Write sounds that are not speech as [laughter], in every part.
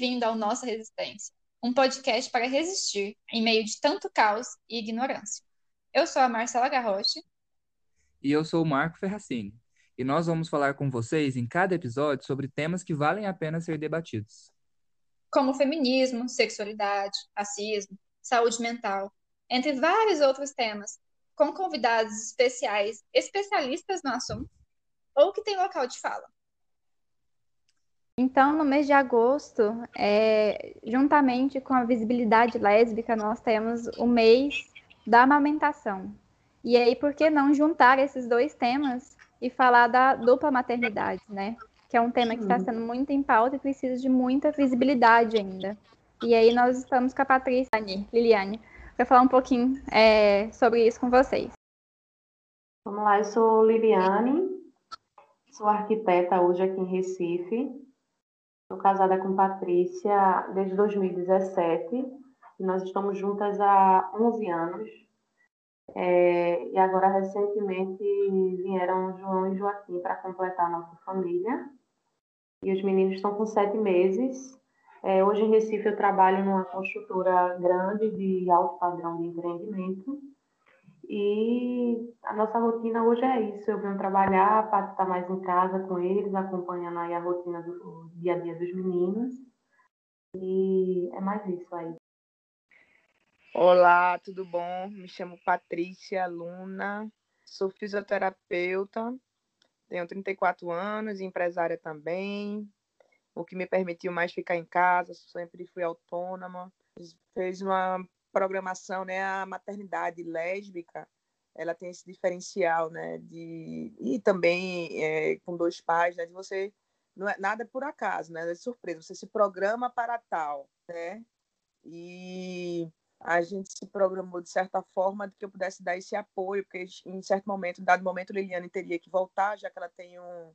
bem-vindo ao Nossa Resistência, um podcast para resistir em meio de tanto caos e ignorância. Eu sou a Marcela Garroche. E eu sou o Marco Ferracini. E nós vamos falar com vocês em cada episódio sobre temas que valem a pena ser debatidos. Como feminismo, sexualidade, racismo, saúde mental, entre vários outros temas, com convidados especiais, especialistas no assunto, ou que têm local de fala. Então, no mês de agosto, é, juntamente com a visibilidade lésbica, nós temos o mês da amamentação. E aí, por que não juntar esses dois temas e falar da dupla maternidade, né? Que é um tema que está sendo muito em pauta e precisa de muita visibilidade ainda. E aí, nós estamos com a Patrícia Liliane para falar um pouquinho é, sobre isso com vocês. Vamos lá, eu sou Liliane, sou arquiteta hoje aqui em Recife. Estou casada com Patrícia desde 2017 e nós estamos juntas há 11 anos. É, e agora, recentemente, vieram João e Joaquim para completar a nossa família. E os meninos estão com sete meses. É, hoje em Recife eu trabalho numa construtora grande de alto padrão de empreendimento. E a nossa rotina hoje é isso. Eu venho trabalhar para estar mais em casa com eles, acompanhando aí a rotina do dia a dia dos meninos. E é mais isso aí. Olá, tudo bom? Me chamo Patrícia Luna, sou fisioterapeuta, tenho 34 anos, empresária também, o que me permitiu mais ficar em casa, sempre fui autônoma. Fez uma programação, né, a maternidade lésbica, ela tem esse diferencial, né, de e também é, com dois pais, né, de você não é nada por acaso, né, é surpresa, você se programa para tal, né, e a gente se programou de certa forma de que eu pudesse dar esse apoio, porque em certo momento, dado momento, Liliane teria que voltar, já que ela tem um,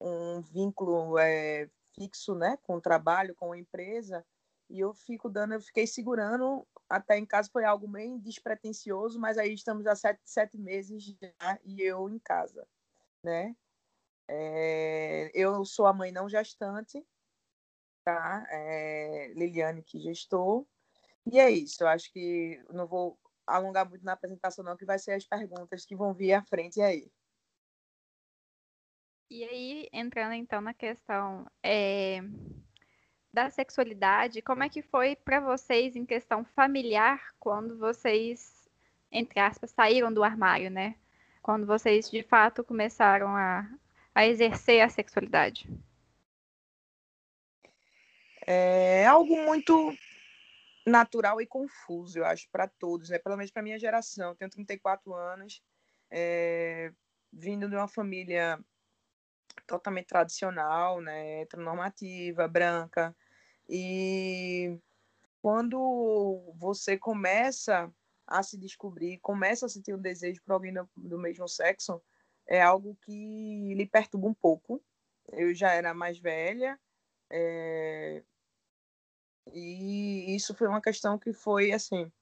um vínculo é, fixo, né, com o trabalho, com a empresa, e eu fico dando, eu fiquei segurando até em casa foi algo bem despretensioso, mas aí estamos há sete, sete meses já e eu em casa, né? É, eu sou a mãe não gestante, tá? É, Liliane que gestou. E é isso, eu acho que não vou alongar muito na apresentação não, que vai ser as perguntas que vão vir à frente aí. E aí, entrando então na questão é, da sexualidade, como é que foi para vocês em questão familiar quando vocês, entre aspas, saíram do armário, né? Quando vocês de fato começaram a, a exercer a sexualidade? É algo muito natural e confuso, eu acho, para todos, né? Pelo menos para minha geração. Tenho 34 anos, é, vindo de uma família totalmente tradicional, né, heteronormativa, branca. E quando você começa a se descobrir, começa a sentir um desejo por alguém do, do mesmo sexo, é algo que lhe perturba um pouco. Eu já era mais velha, é... e isso foi uma questão que foi assim.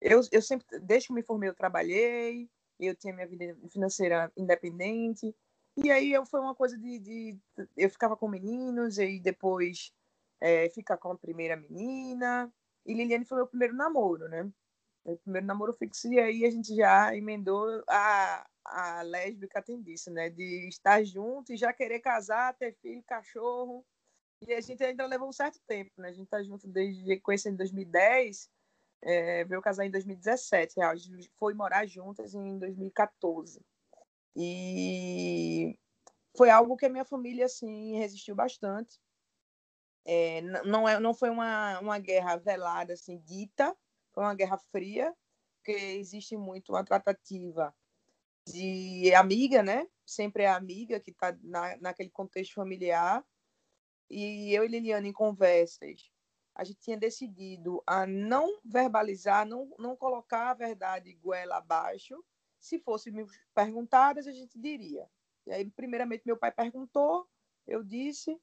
Eu, eu sempre, desde que me formei, eu trabalhei, eu tinha minha vida financeira independente, e aí eu foi uma coisa de, de eu ficava com meninos e depois é, ficar com a primeira menina. E Liliane foi meu primeiro namoro, né? Meu primeiro namoro fixo e aí a gente já emendou a, a lésbica disso, né? De estar junto e já querer casar, ter filho, cachorro. E a gente ainda levou um certo tempo, né? A gente tá junto desde conhecendo em 2010, é, veio casar em 2017. A gente foi morar juntas em 2014. E foi algo que a minha família assim resistiu bastante. É, não, é, não foi uma, uma guerra velada assim dita, foi uma guerra fria, porque existe muito uma tratativa de amiga, né? Sempre é amiga que está na, naquele contexto familiar. E eu e Liliane em conversas, a gente tinha decidido a não verbalizar, não, não colocar a verdade goela abaixo, se fosse me perguntadas, a gente diria. E aí, primeiramente, meu pai perguntou, eu disse.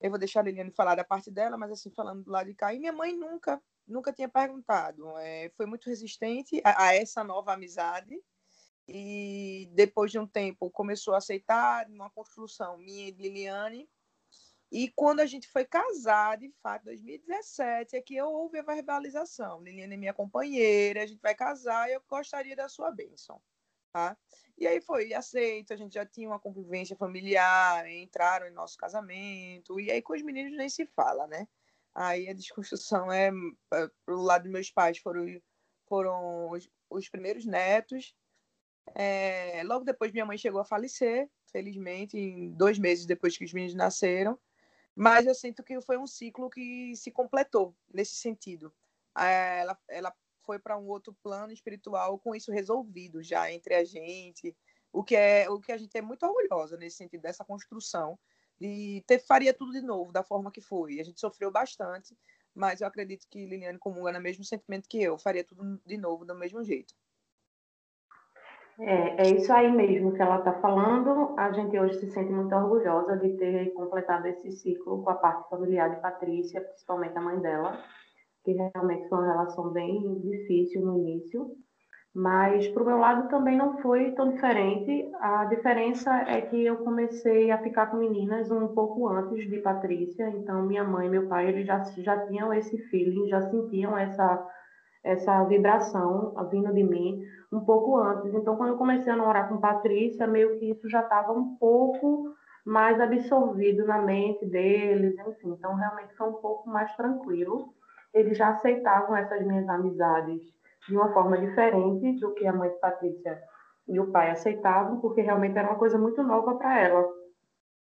Eu vou deixar a Liliane falar da parte dela, mas assim, falando do lado de cá. E minha mãe nunca, nunca tinha perguntado. É, foi muito resistente a, a, essa nova amizade. E depois de um tempo, começou a aceitar uma construção minha e de Liliane. E quando a gente foi casar, de fato, em 2017, é que eu houve a verbalização. Liliane é minha companheira, a gente vai casar e eu gostaria da sua bênção. Tá? E aí foi aceito, a gente já tinha uma convivência familiar, entraram em nosso casamento, e aí com os meninos nem se fala, né? Aí a desconstrução é, é pro lado dos meus pais foram, foram os, os primeiros netos. É, logo depois minha mãe chegou a falecer, felizmente, em dois meses depois que os meninos nasceram. Mas eu sinto que foi um ciclo que se completou nesse sentido. É, ela, ela foi para um outro plano espiritual com isso resolvido já entre a gente, o que é o que a gente é muito orgulhosa nesse sentido dessa construção de ter faria tudo de novo da forma que foi. A gente sofreu bastante, mas eu acredito que Liliane comunga no mesmo sentimento que eu, faria tudo de novo do mesmo jeito. É, é isso aí mesmo que ela está falando. A gente hoje se sente muito orgulhosa de ter completado esse ciclo com a parte familiar de Patrícia, principalmente a mãe dela, que realmente foi uma relação bem difícil no início. Mas, para o meu lado, também não foi tão diferente. A diferença é que eu comecei a ficar com meninas um pouco antes de Patrícia. Então, minha mãe e meu pai eles já, já tinham esse feeling, já sentiam essa, essa vibração vindo de mim um pouco antes. Então, quando eu comecei a namorar com Patrícia, meio que isso já estava um pouco mais absorvido na mente deles, enfim. Então, realmente foi um pouco mais tranquilo. Eles já aceitavam essas minhas amizades de uma forma diferente do que a mãe de Patrícia e o pai aceitavam, porque realmente era uma coisa muito nova para ela.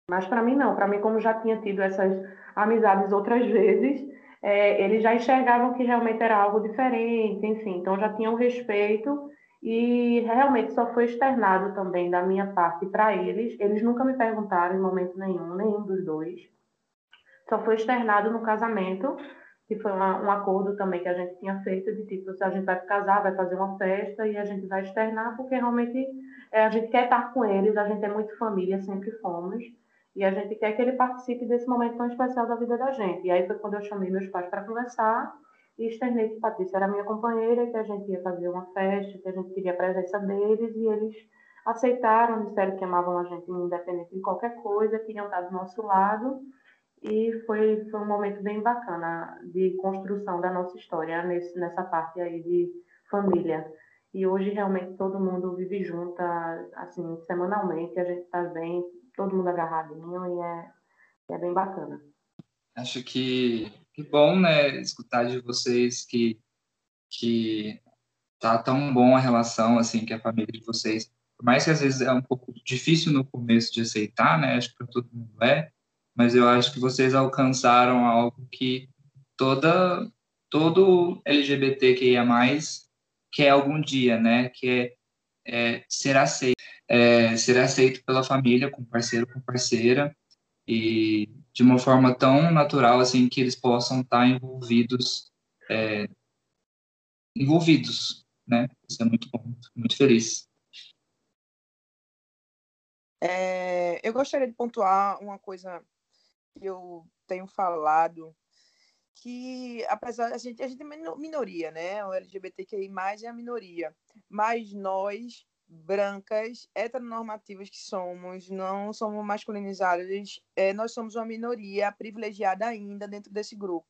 Mas para mim não, para mim como já tinha tido essas amizades outras vezes, é, eles já enxergavam que realmente era algo diferente, enfim, então já tinham respeito e realmente só foi externado também da minha parte para eles. Eles nunca me perguntaram em momento nenhum, nenhum dos dois. Só foi externado no casamento que foi uma, um acordo também que a gente tinha feito de tipo, se a gente vai casar, vai fazer uma festa e a gente vai externar, porque realmente é, a gente quer estar com eles, a gente é muito família, sempre fomos, e a gente quer que ele participe desse momento tão especial da vida da gente. E aí foi quando eu chamei meus pais para conversar e externei que Patrícia era minha companheira, que a gente ia fazer uma festa, que a gente queria a presença deles, e eles aceitaram, disseram que amavam a gente independente de qualquer coisa, queriam estar do nosso lado, e foi, foi um momento bem bacana de construção da nossa história nesse, nessa parte aí de família. E hoje realmente todo mundo vive junto, assim, semanalmente, a gente está bem, todo mundo agarradinho e é, é bem bacana. Acho que, que bom, né, escutar de vocês que, que tá tão bom a relação, assim, que a família de vocês, por mais que às vezes é um pouco difícil no começo de aceitar, né, acho que para todo mundo é, mas eu acho que vocês alcançaram algo que toda todo LGBTQIA+, quer algum dia, né? Que é, é ser aceito, é, ser aceito pela família, com parceiro, com parceira, e de uma forma tão natural, assim, que eles possam estar envolvidos, é, envolvidos, né? Isso é muito bom, muito feliz. É, eu gostaria de pontuar uma coisa eu tenho falado que apesar a gente a gente é minoria, né? O LGBTQI+ é a minoria, mas nós brancas, heteronormativas que somos, não somos masculinizadas, é, nós somos uma minoria privilegiada ainda dentro desse grupo.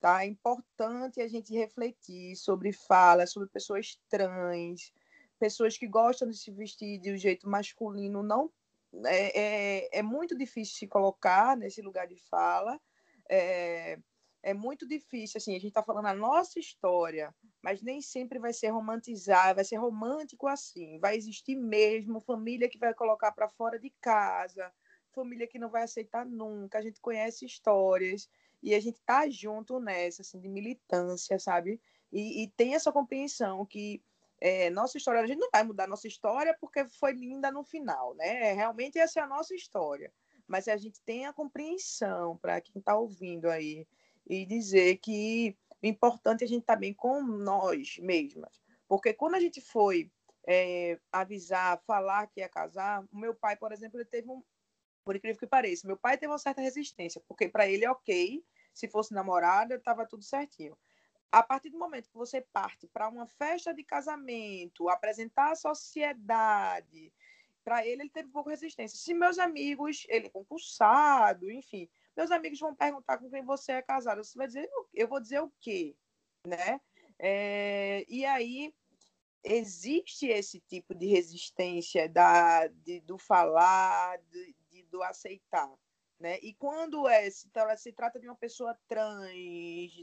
Tá? É importante a gente refletir sobre fala, sobre pessoas trans, pessoas que gostam de se vestir de um jeito masculino, não é, é, é, muito difícil se colocar nesse lugar de fala. É, é muito difícil, assim, a gente está falando a nossa história, mas nem sempre vai ser romantizar, vai ser romântico assim. Vai existir mesmo família que vai colocar para fora de casa, família que não vai aceitar nunca. A gente conhece histórias e a gente tá junto nessa, assim, de militância, sabe? E, e tem essa compreensão que é, nossa história, a gente não vai mudar nossa história porque foi linda no final, né? Realmente essa é a nossa história. Mas a gente tem a compreensão para quem está ouvindo aí e dizer que o importante é a gente estar tá bem com nós mesmas. Porque quando a gente foi é, avisar, falar que ia casar, o meu pai, por exemplo, ele teve um. Por incrível que pareça, meu pai teve uma certa resistência, porque para ele é ok, se fosse namorada, estava tudo certinho a partir do momento que você parte para uma festa de casamento, apresentar a sociedade, para ele ele teve pouco resistência. Se meus amigos, ele é concursado, enfim, meus amigos vão perguntar com quem você é casada. Você vai dizer, eu vou dizer o quê? Né? É, e aí existe esse tipo de resistência da, de, do falar, de, de, do aceitar. Né? E quando é, se, se trata de uma pessoa trans,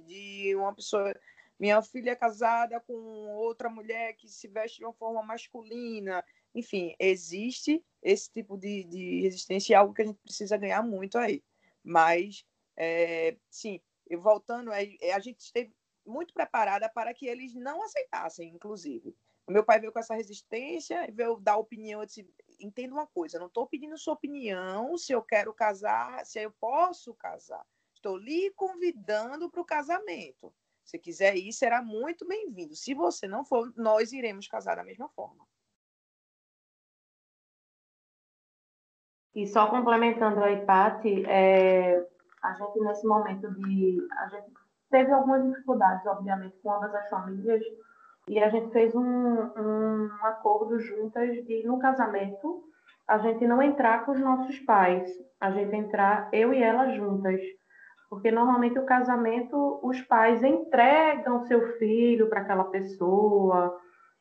de uma pessoa. Minha filha é casada com outra mulher que se veste de uma forma masculina. Enfim, existe esse tipo de, de resistência é algo que a gente precisa ganhar muito aí. Mas, é, sim, voltando, é, é, a gente esteve muito preparada para que eles não aceitassem, inclusive. O meu pai veio com essa resistência, veio dar opinião. Eu disse, entenda uma coisa, não estou pedindo sua opinião se eu quero casar, se eu posso casar. Estou lhe convidando para o casamento. Se quiser ir, será muito bem-vindo. Se você não for, nós iremos casar da mesma forma. E só complementando a Ipati, é, a gente nesse momento de. A gente teve algumas dificuldades, obviamente, com ambas as famílias, e a gente fez um, um acordo juntas de, no casamento, a gente não entrar com os nossos pais, a gente entrar eu e ela juntas. Porque normalmente o casamento, os pais entregam seu filho para aquela pessoa,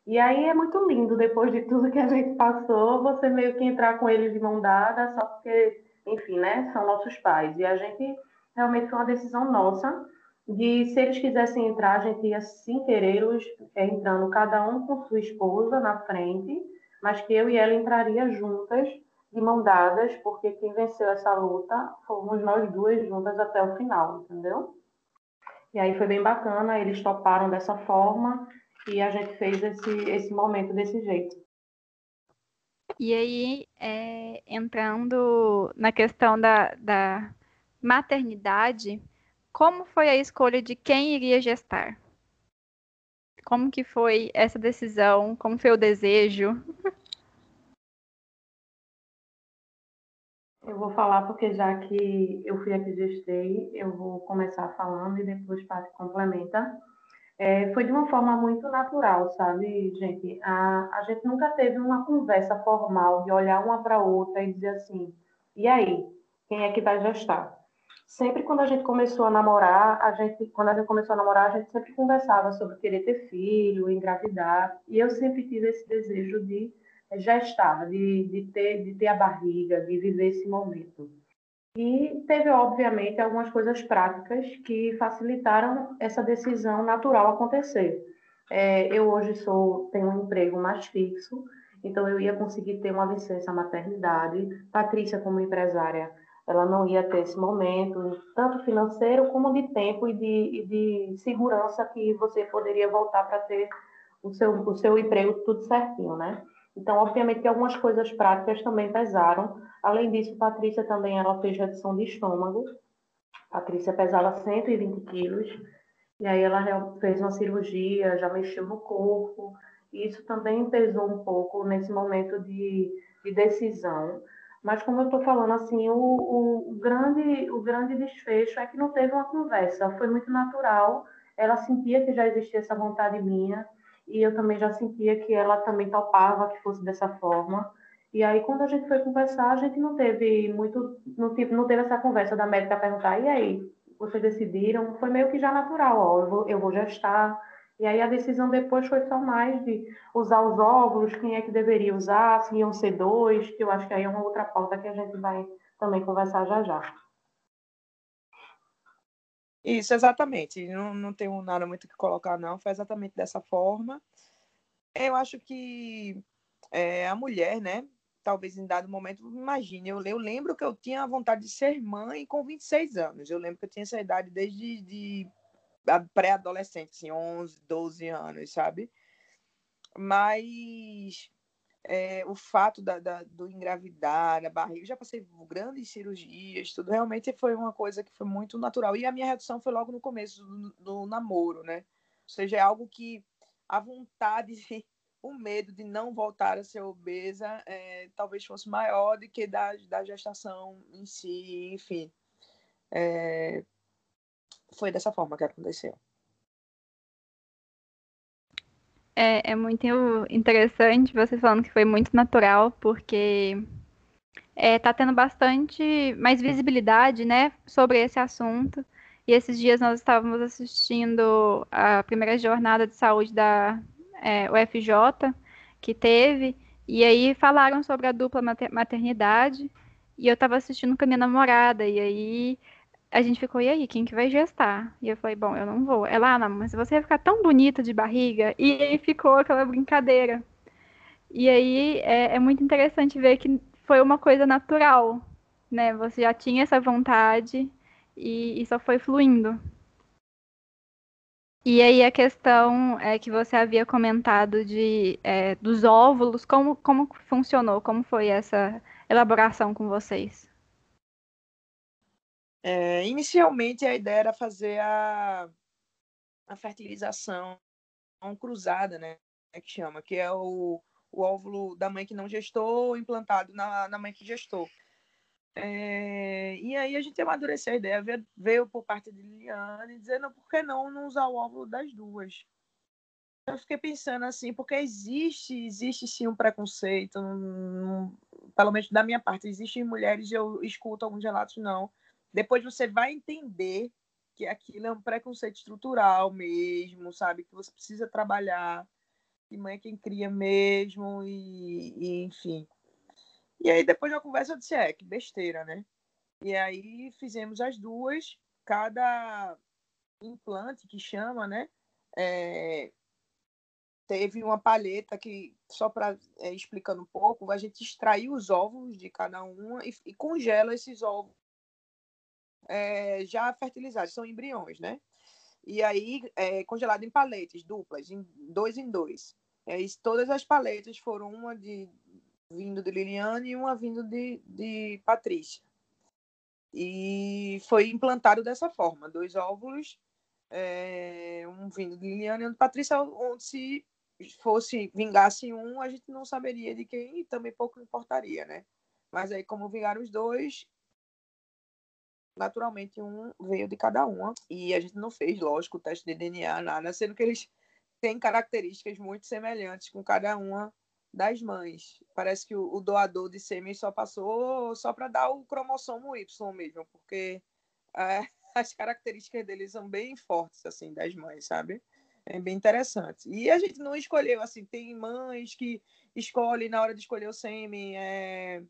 e aí é muito lindo, depois de tudo que a gente passou, você meio que entrar com eles de mão dada, só porque, enfim, né, são nossos pais. E a gente realmente foi uma decisão nossa de se eles quisessem entrar, a gente ia sim querê-los é, entrando cada um com sua esposa na frente, mas que eu e ela entraria juntas, de mão dadas, porque quem venceu essa luta fomos nós duas juntas até o final, entendeu? E aí foi bem bacana, eles toparam dessa forma e a gente fez esse, esse momento desse jeito. E aí, é, entrando na questão da, da maternidade, como foi a escolha de quem iria gestar? Como que foi essa decisão? Como foi o desejo? Eu vou falar porque já que eu fui a que gestei, eu vou começar falando e depois Paty complementa. É, foi de uma forma muito natural, sabe, gente? A, a gente nunca teve uma conversa formal de olhar uma para outra e dizer assim: e aí, quem é que vai gestar? Sempre quando a gente começou a namorar, a gente, quando a gente começou a namorar, a gente sempre conversava sobre querer ter filho, engravidar, e eu sempre tive esse desejo de gestar, de, de, ter, de ter a barriga, de viver esse momento. E teve, obviamente, algumas coisas práticas que facilitaram essa decisão natural acontecer. É, eu hoje sou tenho um emprego mais fixo, então eu ia conseguir ter uma licença maternidade. Patrícia, como empresária, ela não ia ter esse momento, tanto financeiro como de tempo e de, e de segurança que você poderia voltar para ter o seu, o seu emprego tudo certinho, né? Então, obviamente, que algumas coisas práticas também pesaram. Além disso, Patrícia também ela fez redução de estômago. Patrícia pesava 120 quilos. E aí ela fez uma cirurgia, já mexeu no corpo. E isso também pesou um pouco nesse momento de, de decisão. Mas como eu estou falando assim, o, o, grande, o grande desfecho é que não teve uma conversa, foi muito natural. Ela sentia que já existia essa vontade minha e eu também já sentia que ela também topava que fosse dessa forma. E aí, quando a gente foi conversar, a gente não teve muito, não teve, não teve essa conversa da médica perguntar, e aí, vocês decidiram? Foi meio que já natural, ó, eu vou, eu vou gestar. E aí a decisão depois foi só mais de usar os óvulos, quem é que deveria usar, se iam ser dois, que eu acho que aí é uma outra pauta que a gente vai também conversar já já. Isso, exatamente. Não, não tenho nada muito que colocar, não. Foi exatamente dessa forma. Eu acho que é, a mulher, né? Talvez em dado momento, imagine, eu, eu lembro que eu tinha a vontade de ser mãe com 26 anos. Eu lembro que eu tinha essa idade desde de pré-adolescente, assim, 11, 12 anos, sabe? Mas é, o fato da, da, do engravidar, da barriga, já passei grandes cirurgias, tudo realmente foi uma coisa que foi muito natural. E a minha redução foi logo no começo do, do namoro, né? Ou seja, é algo que a vontade, [laughs] o medo de não voltar a ser obesa, é, talvez fosse maior do que da, da gestação em si, enfim. É, foi dessa forma que aconteceu. É, é muito interessante você falando que foi muito natural, porque está é, tendo bastante mais visibilidade, né, sobre esse assunto. E esses dias nós estávamos assistindo a primeira jornada de saúde da é, UFJ, que teve, e aí falaram sobre a dupla maternidade, e eu estava assistindo com a minha namorada, e aí a gente ficou, e aí, quem que vai gestar? E eu falei, bom, eu não vou. Ela, ah, não, mas você vai ficar tão bonita de barriga. E aí ficou aquela brincadeira. E aí é, é muito interessante ver que foi uma coisa natural, né? Você já tinha essa vontade e, e só foi fluindo. E aí a questão é que você havia comentado de é, dos óvulos, como, como funcionou? Como foi essa elaboração com vocês? É, inicialmente a ideia era fazer a, a fertilização cruzada, né? Que chama, que é o, o óvulo da mãe que não gestou implantado na, na mãe que gestou. É, e aí a gente amadureceu a ideia, veio, veio por parte de Liliane, dizendo por que não, não usar o óvulo das duas. Eu fiquei pensando assim, porque existe, existe sim um preconceito, pelo menos da minha parte, existem mulheres, eu escuto alguns relatos, não. Depois você vai entender que aquilo é um preconceito estrutural mesmo, sabe? Que você precisa trabalhar, que mãe é quem cria mesmo, e, e enfim. E aí, depois da conversa, eu disse: é, que besteira, né? E aí, fizemos as duas, cada implante que chama, né? É, teve uma palheta que, só para é, explicando um pouco, a gente extraiu os óvulos de cada uma e, e congela esses óvulos é, já fertilizados, são embriões, né? E aí, é, congelado em paletes duplas, em dois em dois. É, todas as paletas foram uma de vindo de Liliane e uma vindo de, de Patrícia. E foi implantado dessa forma, dois óvulos, é, um vindo de Liliane e um de Patrícia, onde se fosse vingasse um, a gente não saberia de quem e também pouco importaria, né? Mas aí, como vingaram os dois, naturalmente um veio de cada uma. E a gente não fez, lógico, o teste de DNA, nada, sendo que eles têm características muito semelhantes com cada uma das mães. Parece que o, doador de sêmen só passou só para dar o cromossomo Y mesmo, porque é, [laughs] as características deles são bem fortes, assim, das mães, sabe? É bem interessante. E a gente não escolheu, assim, tem mães que escolhem na hora de escolher o sêmen é,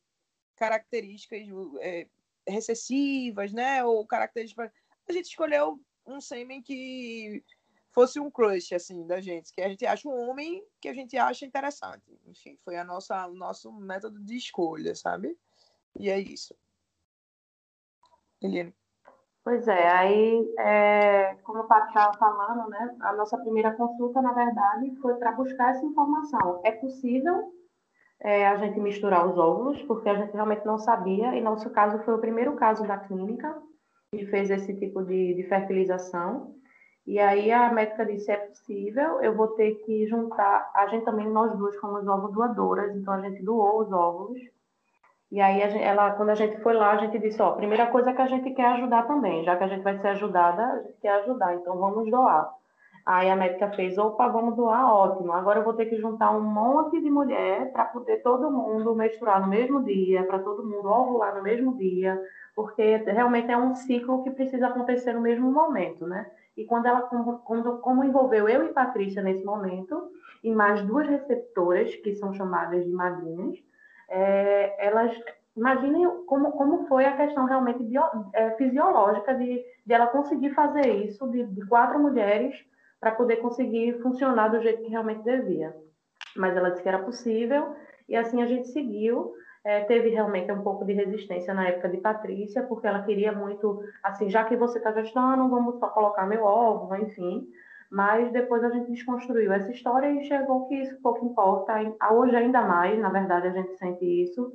características é, recessivas, né? Ou características. A gente escolheu um sêmen que fosse um crush assim da gente, que a gente acha um homem que a gente acha interessante. Enfim, foi a nossa o nosso método de escolha, sabe? E é isso. Eliane. Pois é, aí, é, como o Pato estava falando, né, a nossa primeira consulta, na verdade, foi para buscar essa informação. É possível é, a gente misturar os óvulos, porque a gente realmente não sabia, e nosso caso foi o primeiro caso da clínica que fez esse tipo de, de fertilização. E aí a médica disse, é possível, eu vou ter que juntar, a gente também, nós duas fomos ovo doadoras, então a gente doou os óvulos. E aí gente, ela, quando a gente foi lá, a gente disse, ó, primeira coisa que a gente quer ajudar também, já que a gente vai ser ajudada, a gente quer ajudar, então vamos doar. Aí a médica fez, opa, vamos doar, ótimo. Agora eu vou ter que juntar um monte de mulher para poder todo mundo menstruar no mesmo dia, para todo mundo ovular no mesmo dia, porque realmente é um ciclo que precisa acontecer no mesmo momento, né? E quando ela, quando, como envolveu eu e Patrícia nesse momento, e mais duas receptoras, que são chamadas de madrinhas, é, elas imaginem como, como foi a questão realmente bio, é, fisiológica de, de ela conseguir fazer isso, de, de quatro mulheres, para poder conseguir funcionar do jeito que realmente devia. Mas ela disse que era possível, e assim a gente seguiu. É, teve realmente um pouco de resistência na época de Patrícia, porque ela queria muito, assim, já que você está gestando, vamos só colocar meu óvulo, enfim. Mas depois a gente desconstruiu essa história e chegou que isso pouco importa. Hoje ainda mais, na verdade, a gente sente isso.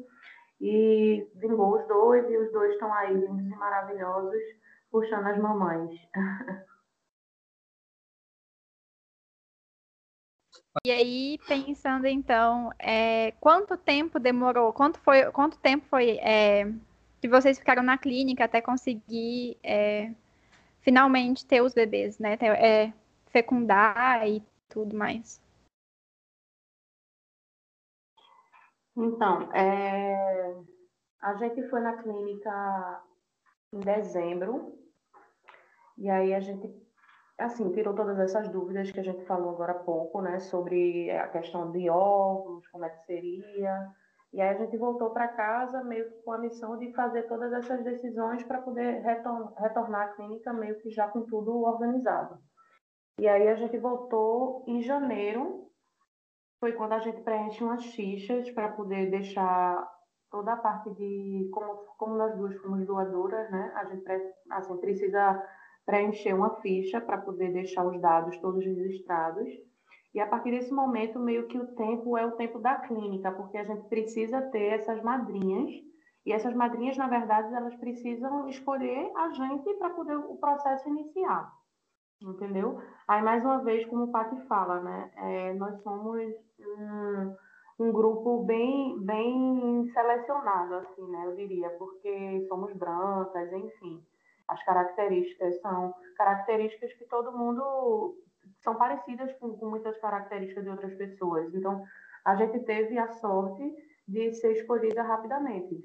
E vingou os dois, e os dois estão aí lindos e maravilhosos, puxando as mamães. [laughs] E aí, pensando então, é, quanto tempo demorou? Quanto foi? Quanto tempo foi é, que vocês ficaram na clínica até conseguir é, finalmente ter os bebês, né? Ter, é, fecundar e tudo mais. Então, é, A gente foi na clínica em dezembro, e aí a gente, assim, tirou todas essas dúvidas que a gente falou agora há pouco, né, sobre a questão de óvulos, como é que seria. E aí a gente voltou para casa meio que com a missão de fazer todas essas decisões para poder retor retornar à clínica meio que já com tudo organizado. E aí a gente voltou em janeiro, foi quando a gente preenche umas fichas para poder deixar toda a parte de como, como nós duas fomos doadoras, né? A gente assim, precisa preencher uma ficha para poder deixar os dados todos registrados. E a partir desse momento, meio que o tempo é o tempo da clínica, porque a gente precisa ter essas madrinhas. E essas madrinhas, na verdade, elas precisam escolher a gente para poder o processo iniciar. Entendeu? Aí, mais uma vez, como o Pati fala, né? É, nós somos um, um grupo bem, bem selecionado, assim, né? Eu diria, porque somos brancas, enfim. As características são características que todo mundo são parecidas com, com muitas características de outras pessoas. Então, a gente teve a sorte de ser escolhida rapidamente.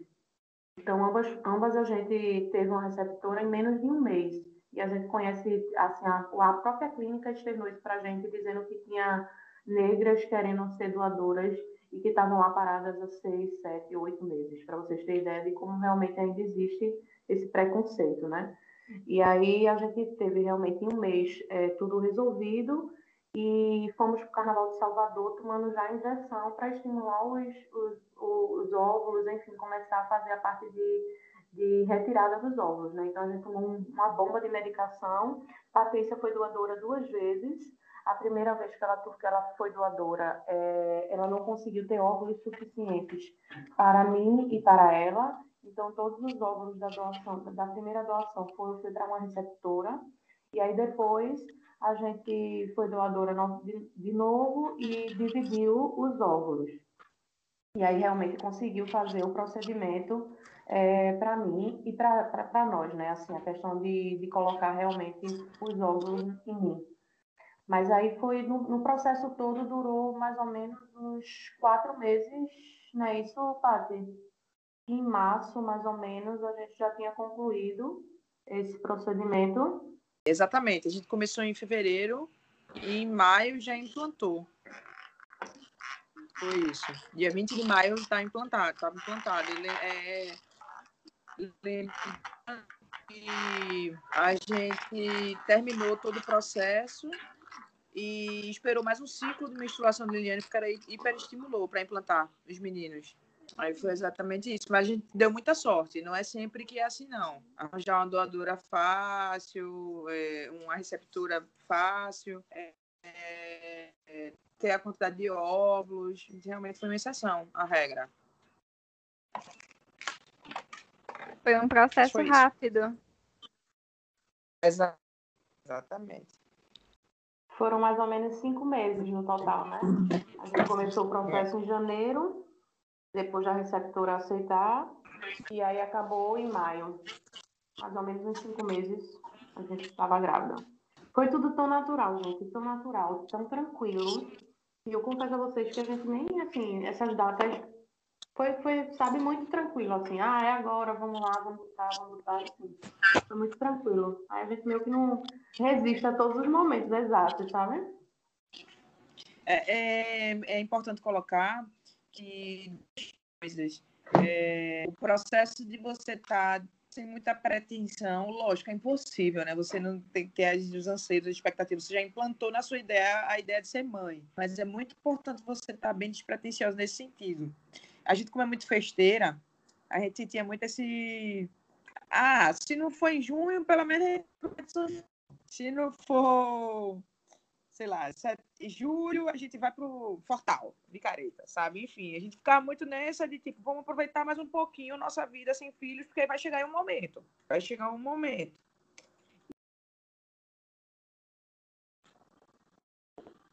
Então, ambas, ambas a gente teve uma receptora em menos de um mês. E a gente conhece, assim, a, a própria clínica externou isso para a gente, dizendo que tinha negras querendo ser doadoras e que estavam lá paradas há seis, sete, oito meses, para vocês terem ideia de como realmente ainda existe esse preconceito, né? E aí a gente teve realmente em um mês é, tudo resolvido e fomos para o Carnaval de Salvador tomando já injeção para estimular os, os, os, óvulos, enfim, começar a fazer a parte de, de retirada dos óvulos, né? Então a gente tomou uma bomba de medicação. Patrícia foi doadora duas vezes. A primeira vez que ela, que ela foi doadora, é, ela não conseguiu ter óvulos suficientes para mim e para ela. Então, todos os óvulos da doação, da primeira doação, foram para uma receptora. E aí, depois, a gente foi doadora de novo e dividiu os óvulos. E aí, realmente, conseguiu fazer o procedimento é, para mim e para nós, né? Assim, a questão de, de colocar realmente os óvulos em mim. Mas aí foi, no, no, processo todo, durou mais ou menos uns quatro meses, não é isso, Paty? Em março, mais ou menos, a gente já tinha concluído esse procedimento. Exatamente, a gente começou em fevereiro e em maio já implantou. Foi isso. Dia 20 de maio está implantado, estava implantado. É, ele, e a gente terminou todo o processo e esperou mais um ciclo de menstruação de Liliane, porque ela hiperestimulou para implantar os meninos. Aí foi exatamente isso. Mas a gente deu muita sorte. Não é sempre que é assim, não. Arranjar uma doadora fácil, é, uma receptora fácil, é, é, é ter a quantidade de óvulos. Realmente foi uma exceção a regra. Foi um processo foi rápido. Exatamente. Foram mais ou menos cinco meses no total, né? A gente começou o processo em janeiro, depois da receptora aceitar, e aí acabou em maio. Mais ou menos uns cinco meses a gente estava grávida. Foi tudo tão natural, gente, tão natural, tão tranquilo. E eu confesso a vocês que a gente nem, assim, essas datas foi, foi, sabe, muito tranquilo, assim, ah, é agora, vamos lá, vamos lutar, vamos lutar, assim. Foi muito tranquilo. Aí a gente meio que não resiste a todos os momentos exatos, sabe? É, é, é importante colocar que coisas. É, o processo de você estar tá sem muita pretensão, lógico, é impossível, né? Você não tem que ter os anseios, as expectativas. Você já implantou na sua ideia a ideia de ser mãe. Mas é muito importante você estar tá bem despretensioso nesse sentido a gente, como é muito festeira, a gente tinha muito esse. Ah, se não for em junho, pelo menos. Se não for, sei lá, julho, a gente vai pro Fortal, de careta, sabe? Enfim, a gente ficava muito nessa de tipo, vamos aproveitar mais um pouquinho nossa vida sem filhos, porque vai chegar um momento. Vai chegar um momento.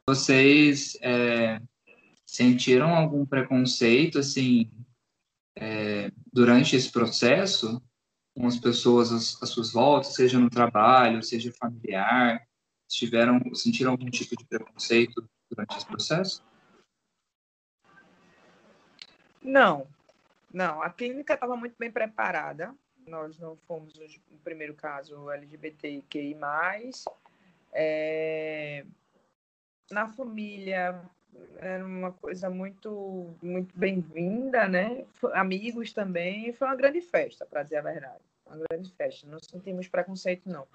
Vocês é, sentiram algum preconceito, assim, é, durante esse processo, com as pessoas às, suas voltas, seja no trabalho, seja familiar? Tiveram, sentiram algum tipo de preconceito durante esse processo? Não, Não, a clínica estava muito bem preparada. Nós não fomos no primeiro caso LGBTQI+. É... Na família era uma coisa muito muito bem-vinda, né? Amigos também. Foi uma grande festa, para dizer a verdade. Uma grande festa. Não sentimos preconceito, não.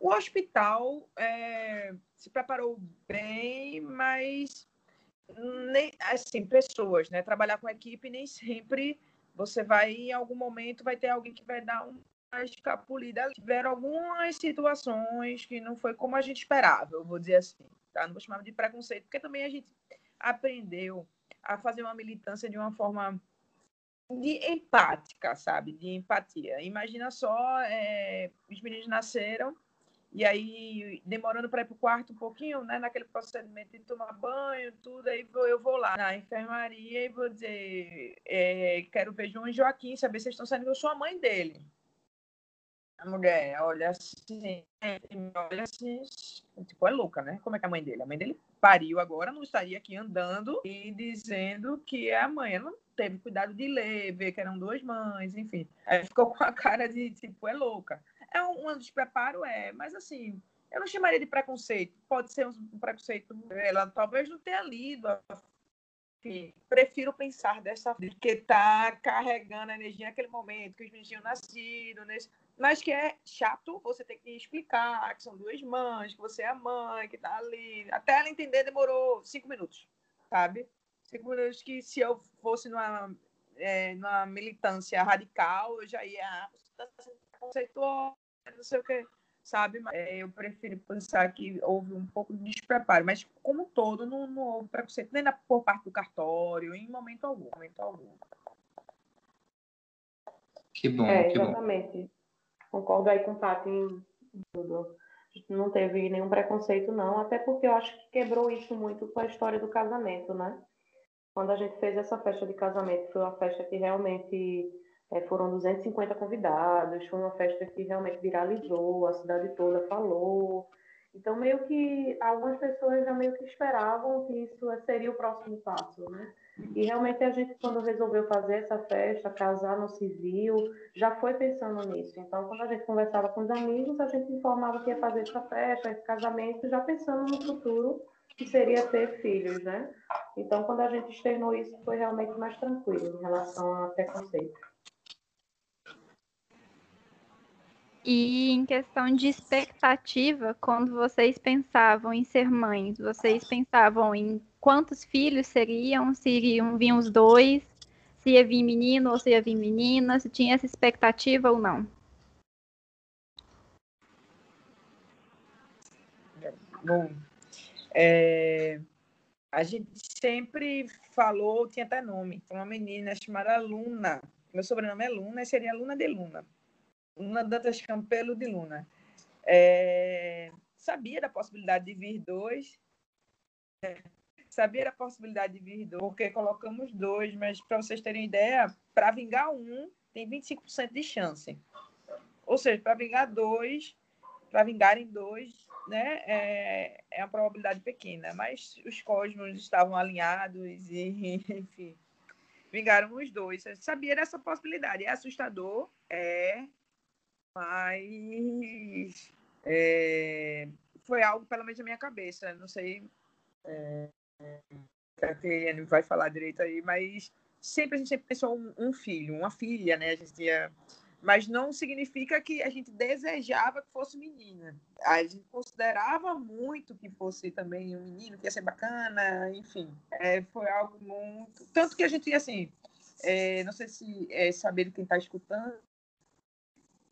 O hospital é, se preparou bem, mas nem, assim, pessoas, né? Trabalhar com equipe nem sempre você vai, em algum momento, vai ter alguém que vai dar uma escapulida. Tiveram algumas situações que não foi como a gente esperava, eu vou dizer assim. Tá? Não vou chamar de preconceito, porque também a gente aprendeu a fazer uma militância de uma forma de empática, sabe? De empatia. Imagina só, é, os meninos nasceram e aí, demorando para ir para o quarto um pouquinho, né? Naquele procedimento de tomar banho, tudo, aí eu vou lá na enfermaria e vou dizer, é, quero ver João e Joaquim, saber se estão saindo, eu sou a mãe dele. A mulher olha assim, olha assim, tipo, é louca, né? Como é que é a mãe dele? A mãe dele pariu agora, não estaria aqui andando e dizendo que é a mãe. Ela não teve cuidado de ler, ver que eram duas mães, enfim. Aí ficou com a cara de, tipo, é louca. É um, um despreparo, é, mas assim, eu não chamaria de preconceito. Pode ser um preconceito, ela talvez não tenha lido. Enfim, prefiro pensar dessa forma, que tá carregando a energia naquele momento, que os meninos tinham nascido, nesse... mas que é chato você ter que explicar que são duas mães, que você é a mãe, que tá ali. Até ela entender demorou cinco minutos, sabe? Cinco minutos que se eu fosse numa, é, numa militância radical, eu já ia. Ah, você tá sendo preconceituosa, não sei o que, sabe? É, eu prefiro pensar que houve um pouco de despreparo, mas como um todo não, não houve preconceito nem na, por parte do cartório, em momento algum. Momento algum. Que bom, é, que exatamente. bom. Concordo aí com o Paty em tudo. Não teve nenhum preconceito, não, até porque eu acho que quebrou isso muito com a história do casamento, né? Quando a gente fez essa festa de casamento, foi uma festa que realmente é, foram 250 convidados, foi uma festa que realmente viralizou, a cidade toda falou. Então, meio que algumas pessoas já meio que esperavam que isso seria o próximo passo, né? E realmente a gente, quando resolveu fazer essa festa, casar no civil, já foi pensando nisso. Então, quando a gente conversava com os amigos, a gente informava que ia fazer essa festa, esse casamento, já pensando no futuro, que seria ter filhos, né? Então, quando a gente externou isso, foi realmente mais tranquilo em relação a preconceito. E em questão de expectativa, quando vocês pensavam em ser mães, vocês pensavam em quantos filhos seriam, se iriam vir os dois, se ia vir menino ou se ia vir menina, se tinha essa expectativa ou não? Bom, é, a gente sempre falou, tinha até nome, uma menina chamada Luna. Meu sobrenome é Luna seria Luna de Luna. Luna Dantas Campelo de Luna. É, sabia da possibilidade de vir dois. É, sabia da possibilidade de vir dois, porque colocamos dois, mas para vocês terem ideia, para vingar um, tem 25% de chance. Ou seja, para vingar dois, para vingarem dois, né, é, é uma probabilidade pequena. Mas os cosmos estavam alinhados e, [laughs] enfim, vingaram os dois. Sabia dessa possibilidade. É assustador, é, mas é, foi algo, pelo menos na minha cabeça. Não sei é, a Teriane vai falar direito aí, mas sempre a gente sempre pensou um, um, filho, uma filha, né? A gente ia, mas não significa que a gente desejava que fosse menina. A gente considerava muito que fosse também um menino, que ia ser bacana, enfim. É, foi algo muito. Tanto que a gente, assim, é, não sei se é saber quem está escutando,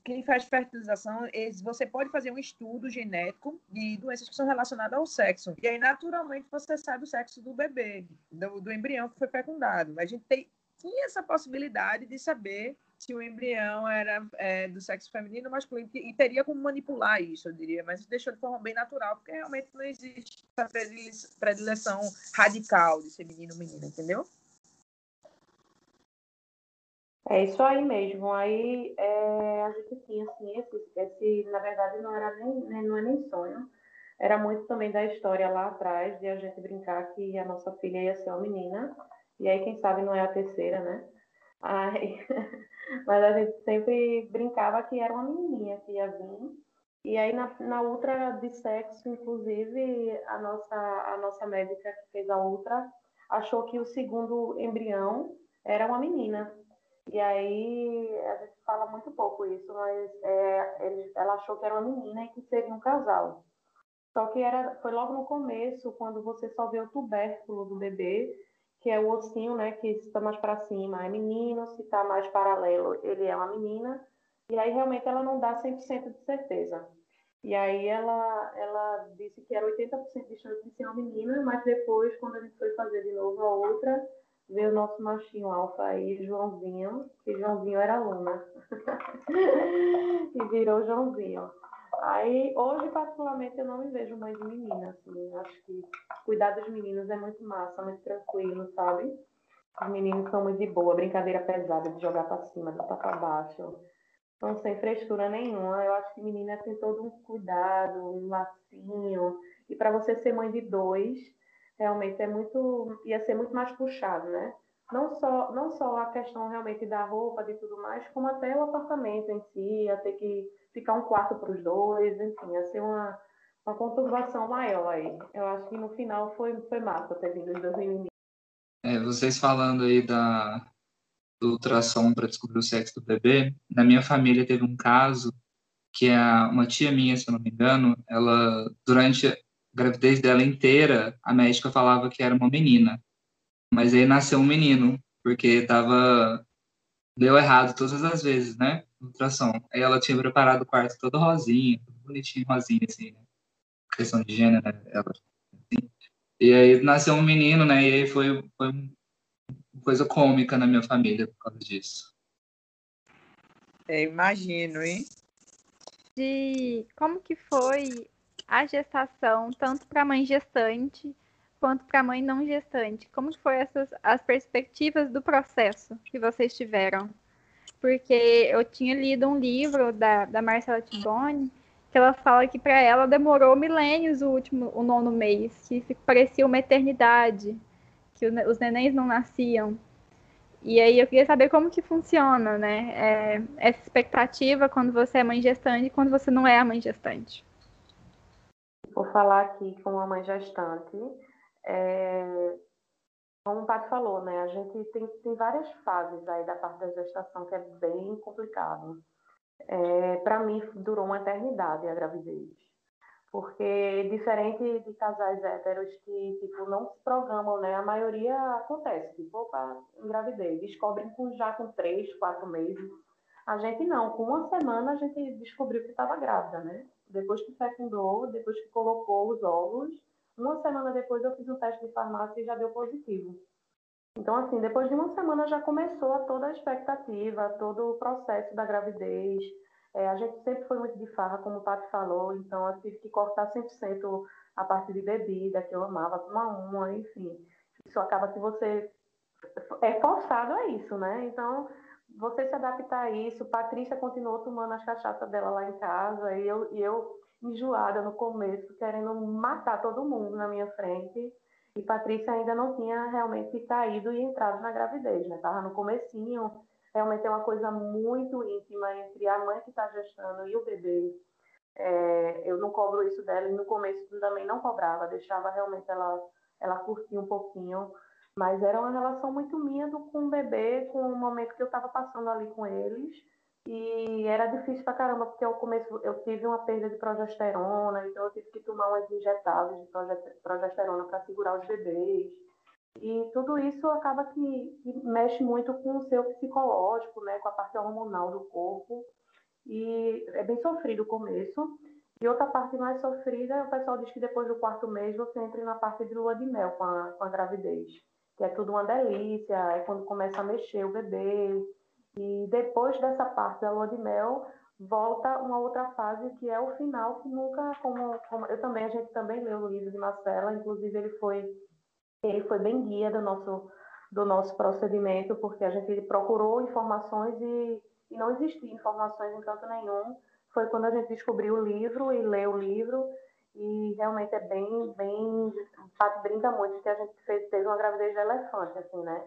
quem faz fertilização, você pode fazer um estudo genético de doenças que são relacionadas ao sexo. E aí, naturalmente, você sabe o sexo do bebê, do, do embrião que foi fecundado. A gente tem, tinha essa possibilidade de saber se o embrião era é, do sexo feminino ou masculino, e teria como manipular isso, eu diria, mas deixou de forma bem natural, porque realmente não existe essa predileção radical de ser menino ou menina, entendeu? É isso aí mesmo. Aí é, a gente tinha assim, esse, esse, na verdade não era nem, né, não é nem sonho. Era muito também da história lá atrás de a gente brincar que a nossa filha ia ser uma menina. E aí, quem sabe, não é a terceira, né? Ai, [laughs] mas a gente sempre brincava que era uma menininha que ia vir. E aí na, na ultra de sexo, inclusive, a nossa, a nossa médica que fez a ultra achou que o segundo embrião era uma menina. E aí a gente fala muito pouco isso, mas é, ele, ela achou que era uma menina e que seria um casal. Só que era, foi logo no começo, quando você só vê o tubérculo do bebê, que é o ossinho, né, que está mais para cima é menino, se está mais paralelo, ele é uma menina. E aí realmente ela não dá 100% de certeza. E aí ela, ela disse que era 80% de chance de ser uma menina, mas depois, quando a gente foi fazer de novo a outra, veio o nosso machinho alfa aí, Joãozinho, que Joãozinho era aluna. [laughs] e virou Joãozinho. Aí, hoje, particularmente, eu não me vejo mãe de menina, assim. Acho que cuidar dos meninos é muito massa, muito tranquilo, sabe? Os meninos são muito de boa, brincadeira pesada de jogar para cima, de para baixo. Então, sem frescura nenhuma. Eu acho que menina tem todo um cuidado, um lacinho. E para você ser mãe de dois, realmente é muito. ia ser muito mais puxado, né? Não só, não só a questão realmente da roupa, de tudo mais, como até o apartamento em si, ia ter que ficar um quarto para os dois, enfim, ia ser uma, uma conturbação maior aí. Eu acho que no final foi, foi massa ter vindo os dois meninos. É, vocês falando aí da, do ultrassom para descobrir o sexo do bebê, na minha família teve um caso que a, uma tia minha, se eu não me engano, ela, durante gravidez dela inteira, a médica falava que era uma menina. Mas aí nasceu um menino, porque estava deu errado todas as vezes, né? Ultrassom. Aí ela tinha preparado o quarto todo rosinha, todo bonitinho, rosinha, assim, né? Questão de gênero, né? Ela, assim. E aí nasceu um menino, né? E aí foi, foi uma coisa cômica na minha família por causa disso. É, imagino, hein? De como que foi a gestação, tanto para a mãe gestante quanto para a mãe não gestante. Como foi essas as perspectivas do processo que vocês tiveram? Porque eu tinha lido um livro da, da Marcela Tiboni que ela fala que para ela demorou milênios o último o nono mês, que parecia uma eternidade, que os nenéns não nasciam. E aí eu queria saber como que funciona, né? É, essa expectativa quando você é mãe gestante e quando você não é a mãe gestante. Vou falar aqui com a mãe gestante. É, como o Pato falou, né? A gente tem, tem várias fases aí da parte da gestação que é bem complicado. É, Para mim, durou uma eternidade a gravidez. Porque, diferente de casais héteros que, tipo, não se programam, né? A maioria acontece, tipo, opa, engravidei. Descobrem com, já com três, quatro meses. A gente não. Com uma semana, a gente descobriu que estava grávida, né? Depois que fecundou, depois que colocou os óvulos, uma semana depois eu fiz um teste de farmácia e já deu positivo. Então, assim, depois de uma semana já começou toda a expectativa, todo o processo da gravidez. É, a gente sempre foi muito de farra, como o Pato falou, então eu tive que cortar 100% a parte de bebida, que eu amava, uma a uma, enfim. Isso acaba que você é forçado a isso, né? Então, você se adaptar a isso. Patrícia continuou tomando as cachaças dela lá em casa e eu, e eu enjoada no começo, querendo matar todo mundo na minha frente. E Patrícia ainda não tinha realmente caído e entrado na gravidez, né? Tava no comecinho. Realmente é uma coisa muito íntima entre a mãe que está gestando e o bebê. É, eu não cobro isso dela e no começo também não cobrava, deixava realmente ela, ela curtir um pouquinho. Mas era uma relação muito minha do, com o bebê, com o momento que eu estava passando ali com eles e era difícil pra caramba, porque ao começo eu tive uma perda de progesterona, então eu tive que tomar umas injetáveis de progesterona para segurar os bebês. E tudo isso acaba que, que, mexe muito com o seu psicológico, né, com a parte hormonal do corpo. E é bem sofrido o começo. E outra parte mais sofrida, o pessoal diz que depois do quarto mês você entra na parte de lua de mel com a, com a gravidez, que é tudo uma delícia, é quando começa a mexer o bebê, e depois dessa parte da lua de mel, volta uma outra fase que é o final, que nunca, como, como eu também, a gente também leu o livro de Marcela, inclusive ele foi, ele foi bem guia do nosso, do nosso procedimento, porque a gente procurou informações e, e não existia informações em canto nenhum. Foi quando a gente descobriu o livro e leu o livro, e realmente é bem, bem, o Pato brinca muito que a gente fez, teve uma gravidez de elefante, assim, né?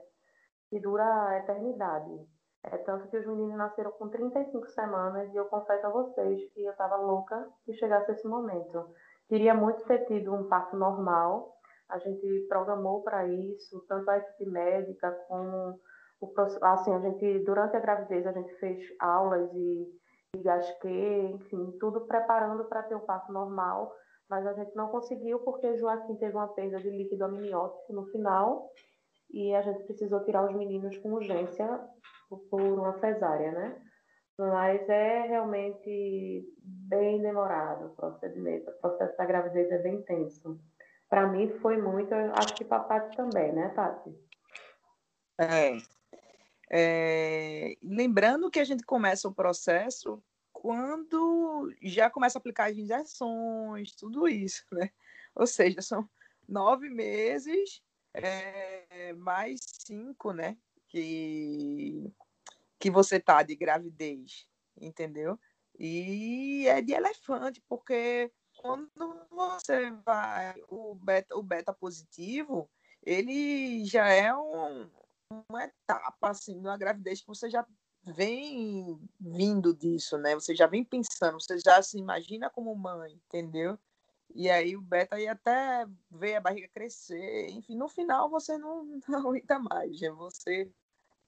que dura a eternidade. É tanto que os meninos nasceram com 35 semanas e eu confesso a vocês que eu estava louca que chegasse esse momento. Queria muito ter tido um parto normal. A gente programou para isso, tanto a equipe médica como o assim, a gente durante a gravidez a gente fez aulas e, e gasquei, enfim, tudo preparando para ter o parto normal, mas a gente não conseguiu porque Joaquim teve uma perda de líquido amniótico no final e a gente precisou tirar os meninos com urgência por uma cesárea, né? Mas é realmente bem demorado o procedimento. O processo da gravidez é bem intenso. Para mim foi muito, acho que para Paty também, né, Paty? É. é. Lembrando que a gente começa o processo quando já começa a aplicar as injeções, tudo isso, né? Ou seja, [laughs] são nove meses é, mais cinco, né? Que, que você tá de gravidez, entendeu? E é de elefante, porque quando você vai, o beta, o beta positivo, ele já é um, uma etapa assim da gravidez que você já vem vindo disso, né? Você já vem pensando, você já se imagina como mãe, entendeu? E aí o beta ia até ver a barriga crescer. Enfim, no final você não, [laughs] não aguenta mais. Né? Você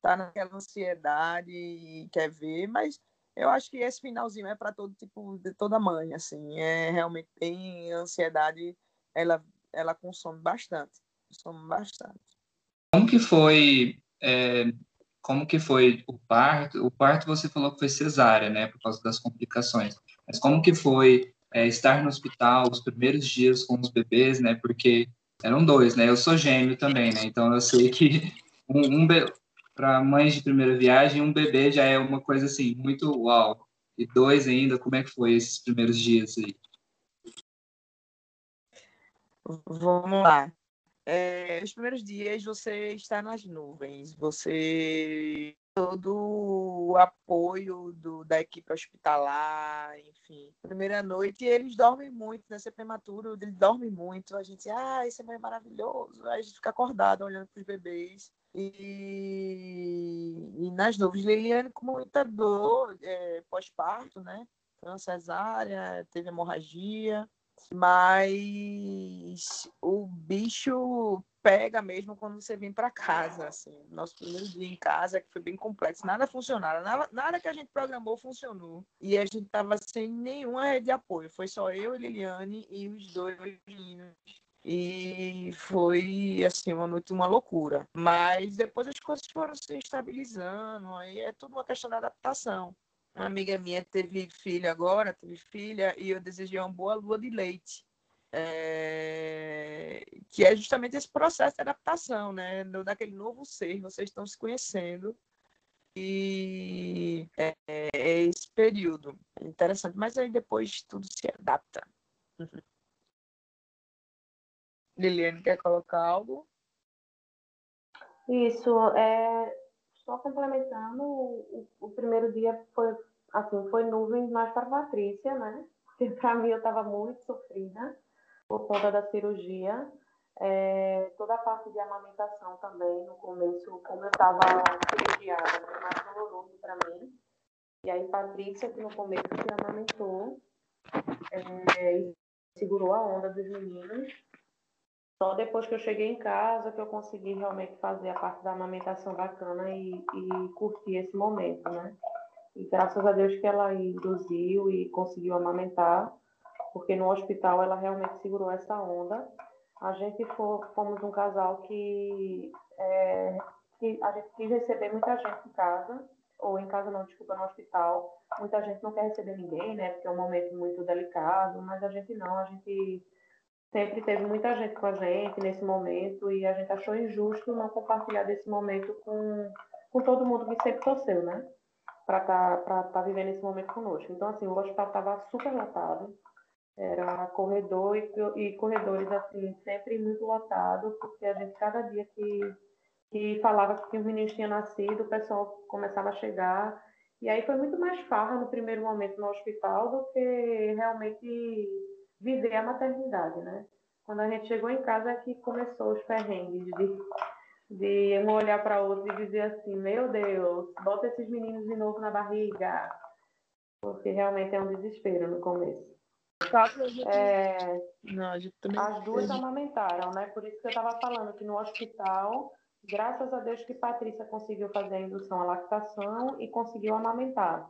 tá naquela ansiedade e quer ver, mas eu acho que esse finalzinho é para todo tipo de toda mãe, assim, é realmente tem ansiedade, ela ela consome bastante, consome bastante. Como que foi é, como que foi o parto? O parto você falou que foi cesárea, né, por causa das complicações. Mas como que foi é, estar no hospital os primeiros dias com os bebês, né? Porque eram dois, né? Eu sou gêmeo também, né? Então eu sei que um, um para mães de primeira viagem, um bebê já é uma coisa assim muito uau. E dois ainda, como é que foi esses primeiros dias aí? Vamos lá. É, os primeiros dias você está nas nuvens, você todo o apoio do, da equipe hospitalar, enfim. Primeira noite, eles dormem muito, né? Ser prematuro, eles dormem muito. A gente, ah, isso é maravilhoso. Aí a gente fica acordado olhando para os bebês. E, e nas nuvens, Liliane com muita dor é, pós-parto, né? Foi uma cesárea, teve hemorragia. Mas o bicho pega mesmo quando você vem para casa, assim. Nosso primeiro dia em casa, que foi bem complexo, nada funcionava, nada, nada que a gente programou funcionou. E a gente tava sem nenhuma rede de apoio, foi só eu e Liliane e os dois meninos. E foi, assim, uma noite, uma loucura. Mas depois as coisas foram se estabilizando, aí é tudo uma questão da adaptação. Uma amiga minha teve filho agora, teve filha, e eu desejei uma boa lua de leite. É... que é justamente esse processo de adaptação, né? Daquele novo ser, vocês estão se conhecendo. E é, é esse período. interessante, mas aí depois tudo se adapta. [laughs] Liliane, quer colocar algo? Isso, é, só complementando, o, o, primeiro dia foi assim, foi nuvens mais para a Patrícia, né? Porque para mim eu estava muito sofrida por conta da cirurgia. É, toda a parte de amamentação também, no começo, como eu estava cirurgiada, foi mais doloroso para mim. E aí Patrícia, que no começo se amamentou, é, segurou a onda dos meninos. Só depois que eu cheguei em casa que eu consegui realmente fazer a parte da amamentação bacana e, e curtir esse momento, né? E graças a Deus que ela induziu e conseguiu amamentar, porque no hospital ela realmente segurou essa onda. A gente for, fomos um casal que, é, que a gente quis receber muita gente em casa, ou em casa não, desculpa, no hospital. Muita gente não quer receber ninguém, né? Porque é um momento muito delicado, mas a gente não, a gente sempre teve muita gente com a gente nesse momento e a gente achou injusto não compartilhar desse momento com, com todo mundo que sempre torceu, né? Para estar tá, tá vivendo esse momento conosco. Então, assim, o hospital estava super lotado, era corredor e, e, corredores, assim, sempre muito lotado, porque a gente, cada dia que, que falava que os meninos tinham nascido, o pessoal começava a chegar. E aí foi muito mais farra no primeiro momento no hospital do que realmente viver a maternidade, né? Quando a gente chegou em casa é que começou os perrengues de, de um olhar para outro e dizer assim, meu Deus, bota esses meninos de novo na barriga, porque realmente é um desespero no começo. É, Não, as duas amamentaram, né? Por isso que eu estava falando que no hospital, graças a Deus que Patrícia conseguiu fazer a indução à lactação e conseguiu amamentar.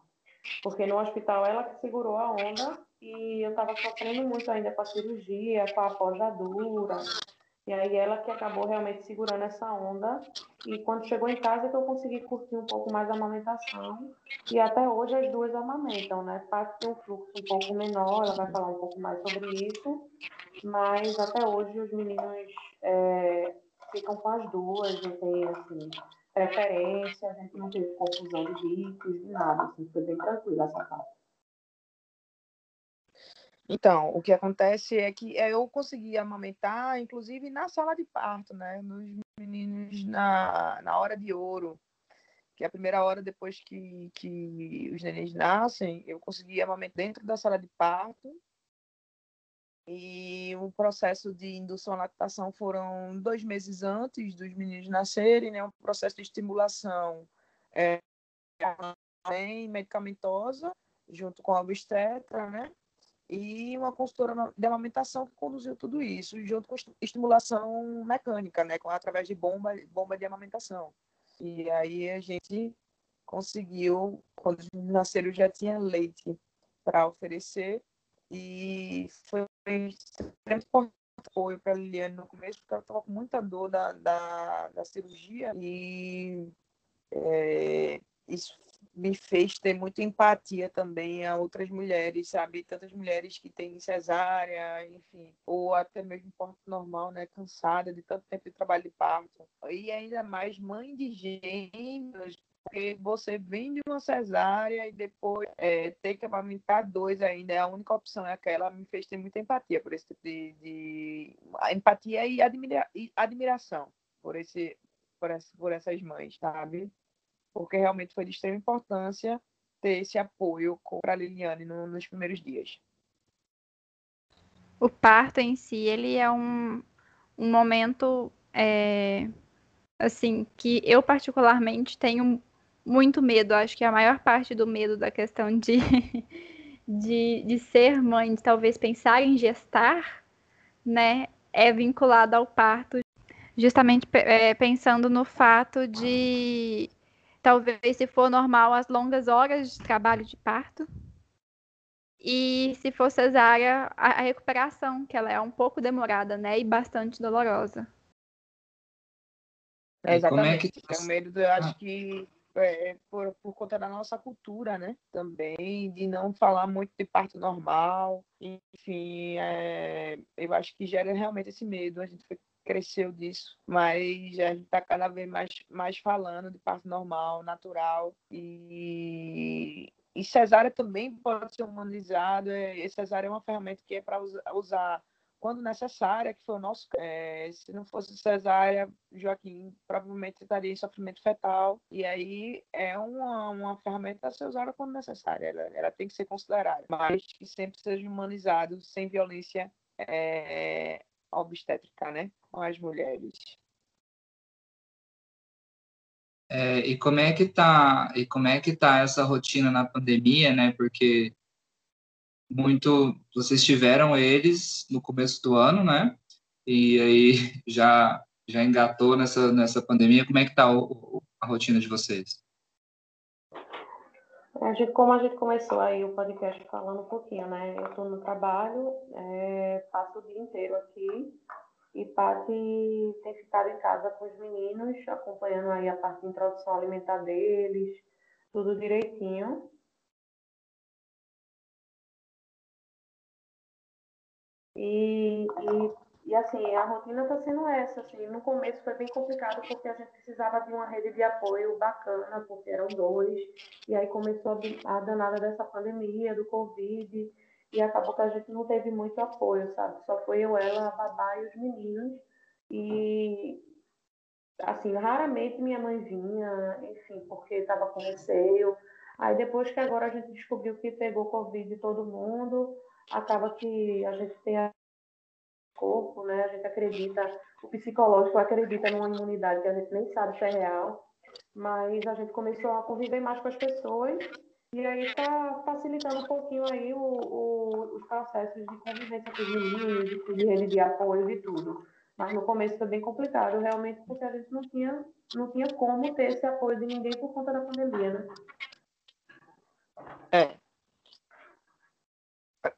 Porque no hospital ela que segurou a onda e eu estava sofrendo muito ainda com a cirurgia, com a apojadura, e aí ela que acabou realmente segurando essa onda. E quando chegou em casa que eu consegui curtir um pouco mais a amamentação. E até hoje as duas amamentam, né? Faz tem um fluxo um pouco menor, ela vai falar um pouco mais sobre isso. Mas até hoje os meninos é, ficam com as duas, não tem assim, preferência, a gente não teve confusão de bicos, de nada, assim, foi bem tranquilo essa parte. Então, o que acontece é que é, eu consegui amamentar, inclusive na sala de parto, né? Nos meninos na, na hora de ouro, que é a primeira hora depois que, que os nenéns nascem, eu consegui amamentar dentro da sala de parto. E o processo de indução à lactação foram dois meses antes dos meninos nascerem, né? Um processo de estimulação é, medicamentosa, junto com a obstetra, né? E uma consultora de amamentação que conduziu tudo isso, junto com estimulação mecânica, né, através de bomba, bomba de amamentação. E aí a gente conseguiu, quando nasceram já tinha leite para oferecer. E foi extremamente importante apoio para Liliane no começo, porque ela estava com muita dor da, da, da cirurgia. E é, isso me fez ter muita empatia também a outras mulheres, sabe? Tantas mulheres que têm cesárea, enfim, ou até mesmo parto normal, né? Cansada de tanto tempo de trabalho de parto. E ainda mais mãe de gêmeos, porque você vem de uma cesárea e depois é, que amamentar dois ainda, a única opção é aquela, me fez ter muita empatia por esse tipo de, de... empatia e, admira... e admiração por esse por essas mães, sabe? Porque realmente foi de extrema importância ter esse apoio para a Liliane no, nos primeiros dias. O parto em si, ele é um, um momento, é, assim, que eu particularmente tenho muito medo. Acho que a maior parte do medo da questão de, [laughs] de, de ser mãe, de talvez pensar em gestar, né, é vinculado ao parto, justamente é, pensando no fato de Talvez, se for normal, as longas horas de trabalho de parto. E se for cesárea, a, a recuperação, que ela é um pouco demorada, né? E bastante dolorosa. É, exatamente. É, que... é o medo, eu acho ah. que é, por, por conta da nossa cultura, né? Também, de não falar muito de parto normal. Enfim, é, eu acho que gera realmente esse medo. A gente cresceu disso, mas a gente está cada vez mais, mais falando de parto normal, natural e e cesárea também pode ser humanizado. É, e cesárea é uma ferramenta que é para usar quando necessária, que foi o nosso. É, se não fosse cesárea, Joaquim provavelmente estaria em sofrimento fetal. E aí é uma, uma ferramenta a ser usada quando necessária. Ela, ela tem que ser considerada, mas que sempre seja humanizado, sem violência é, obstétrica, né? Com as mulheres. É, e como é que tá e como é que tá essa rotina na pandemia, né? Porque muito vocês tiveram eles no começo do ano, né? E aí [laughs] já já engatou nessa nessa pandemia. Como é que tá o, a rotina de vocês? A gente, como a gente começou aí o podcast falando um pouquinho, né? Eu estou no trabalho, é, passo o dia inteiro aqui e Paty tem ficado em casa com os meninos, acompanhando aí a parte de introdução alimentar deles, tudo direitinho. E, e e assim, a rotina está sendo essa. Assim, no começo foi bem complicado porque a gente precisava de uma rede de apoio bacana, porque eram dois. E aí começou a, a danada dessa pandemia, do Covid, e acabou que a gente não teve muito apoio, sabe? Só foi eu, ela, a babá e os meninos. E assim, raramente minha mãe vinha, enfim, porque estava com receio. Aí depois que agora a gente descobriu que pegou Covid todo mundo, acaba que a gente tem corpo, né? A gente acredita, o psicológico acredita numa imunidade que a gente nem sabe se é real, mas a gente começou a conviver mais com as pessoas e aí está facilitando um pouquinho aí o, o, os processos de convivência com os meninos, de, de rede de apoio e tudo. Mas no começo foi bem complicado, realmente, porque a gente não tinha, não tinha como ter esse apoio de ninguém por conta da pandemia, né? É.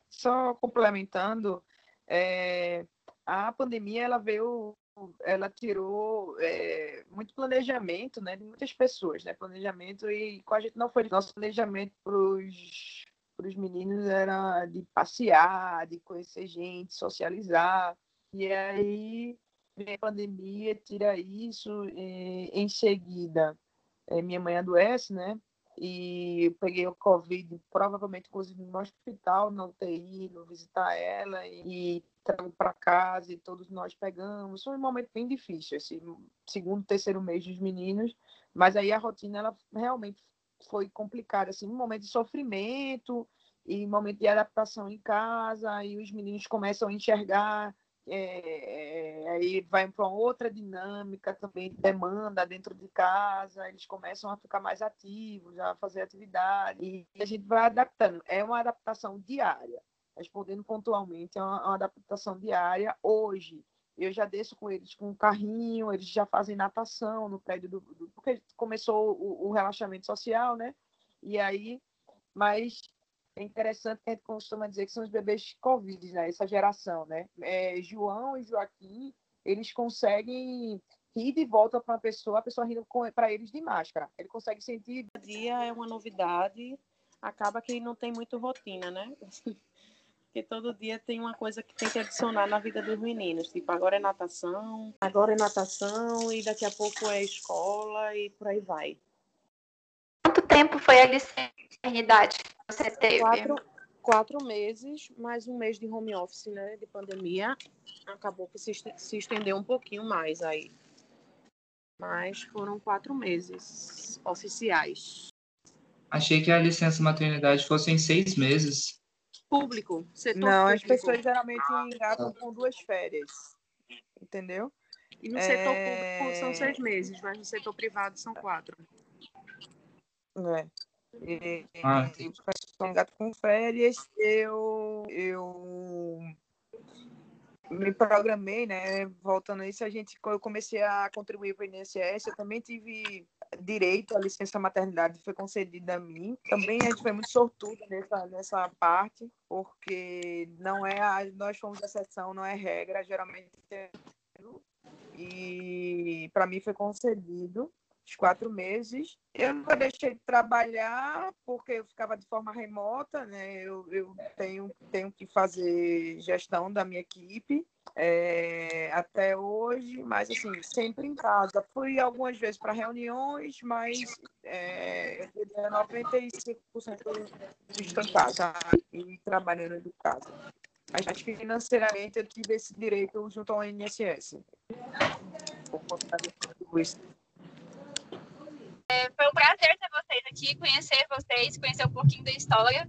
Só complementando, é, a pandemia ela veio, ela tirou é, muito planejamento, né, de muitas pessoas, né, planejamento e com a gente não foi nosso planejamento para os meninos era de passear, de conhecer gente, socializar e aí vem a pandemia, tira isso, e, em seguida é, minha mãe adoece, né? E peguei o Covid, provavelmente, inclusive, no hospital, na UTI, no visitar ela, e trago para casa, e todos nós pegamos. Foi um momento bem difícil, esse segundo, terceiro mês dos meninos, mas aí a rotina, ela realmente foi complicada, assim, um momento de sofrimento, e momento de adaptação em casa, e os meninos começam a enxergar é, aí vai para outra dinâmica também, demanda dentro de casa, eles começam a ficar mais ativos, a fazer atividade, e a gente vai adaptando. É uma adaptação diária, respondendo pontualmente, é uma, uma adaptação diária. Hoje, eu já desço com eles com um carrinho, eles já fazem natação no prédio do. do porque começou o, o relaxamento social, né? E aí, mas é interessante que a gente costuma dizer que são os bebês Covid, né? Essa geração, né? É, João e Joaquim, eles conseguem ir de volta para uma pessoa, a pessoa rindo para eles de máscara. Ele consegue sentir. Dia é uma novidade, acaba que não tem muito rotina, né? [laughs] Porque todo dia tem uma coisa que tem que adicionar na vida dos meninos. Tipo, agora é natação, agora é natação, e daqui a pouco é escola e por aí vai. Quanto tempo foi a licença que você teve? Quatro, quatro meses, mais um mês de home office, né? De pandemia. Acabou que se, se estendeu um pouquinho mais aí. Mas foram quatro meses oficiais. Achei que a licença maternidade fosse em seis meses. Público. Setor Não, público. as pessoas geralmente engatam com duas férias. Entendeu? E no é... setor público são seis meses, mas no setor privado são quatro. É. E, ah, e o gato com férias, eu, eu me programei, né? Voltando a isso, a gente, eu comecei a contribuir para o INSS, eu também tive direito à licença maternidade, foi concedida a mim. Também a gente foi muito sortuda nessa, nessa parte, porque não é a, nós fomos exceção, não é regra, geralmente é, e para mim foi concedido os quatro meses. Eu não deixei de trabalhar porque eu ficava de forma remota, né? Eu, eu tenho, tenho que fazer gestão da minha equipe é, até hoje, mas assim, sempre em casa. Fui algumas vezes para reuniões, mas é, 95% estou em casa e trabalhando de casa. Mas financeiramente eu tive esse direito junto ao INSS. Disso. É, foi um prazer ter vocês aqui, conhecer vocês, conhecer um pouquinho da história.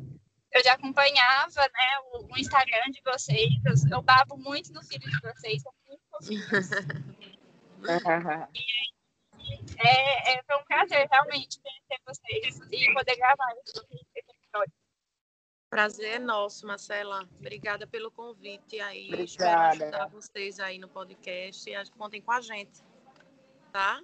Eu já acompanhava né, o, o Instagram de vocês, eu, eu, babo muito no filho de vocês, são muito fofinhos. [laughs] é, é, foi um prazer realmente conhecer vocês e poder gravar esse episódio. Prazer é nosso, Marcela. Obrigada pelo convite aí. Obrigada. Espero ajudar vocês aí no podcast e contem com a gente, tá?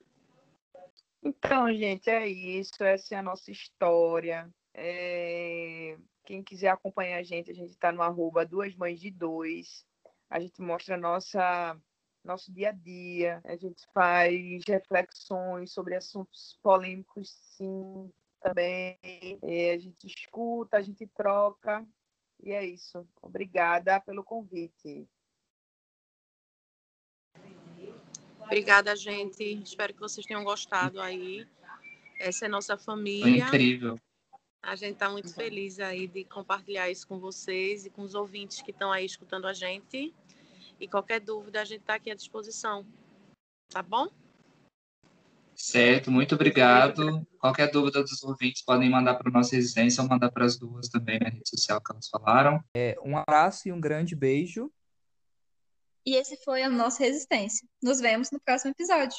Então, gente, é isso. Essa é a nossa história. É... Quem quiser acompanhar a gente, a gente está no arroba duas mães de dois. A gente mostra nossa nosso dia a dia. A gente faz reflexões sobre assuntos polêmicos, sim, também. É, a gente escuta, a gente troca. E é isso. Obrigada pelo convite. Obrigada, gente. Espero que vocês tenham gostado aí. Essa é nossa família. Foi incrível. A gente está muito feliz aí de compartilhar isso com vocês e com os ouvintes que estão aí escutando a gente. E qualquer dúvida, a gente está aqui à disposição. Tá bom? Certo, muito obrigado. Qualquer dúvida dos ouvintes podem mandar para a nossa residência ou mandar para as duas também na rede social que elas falaram. É, um abraço e um grande beijo. E esse foi a nossa resistência. Nos vemos no próximo episódio.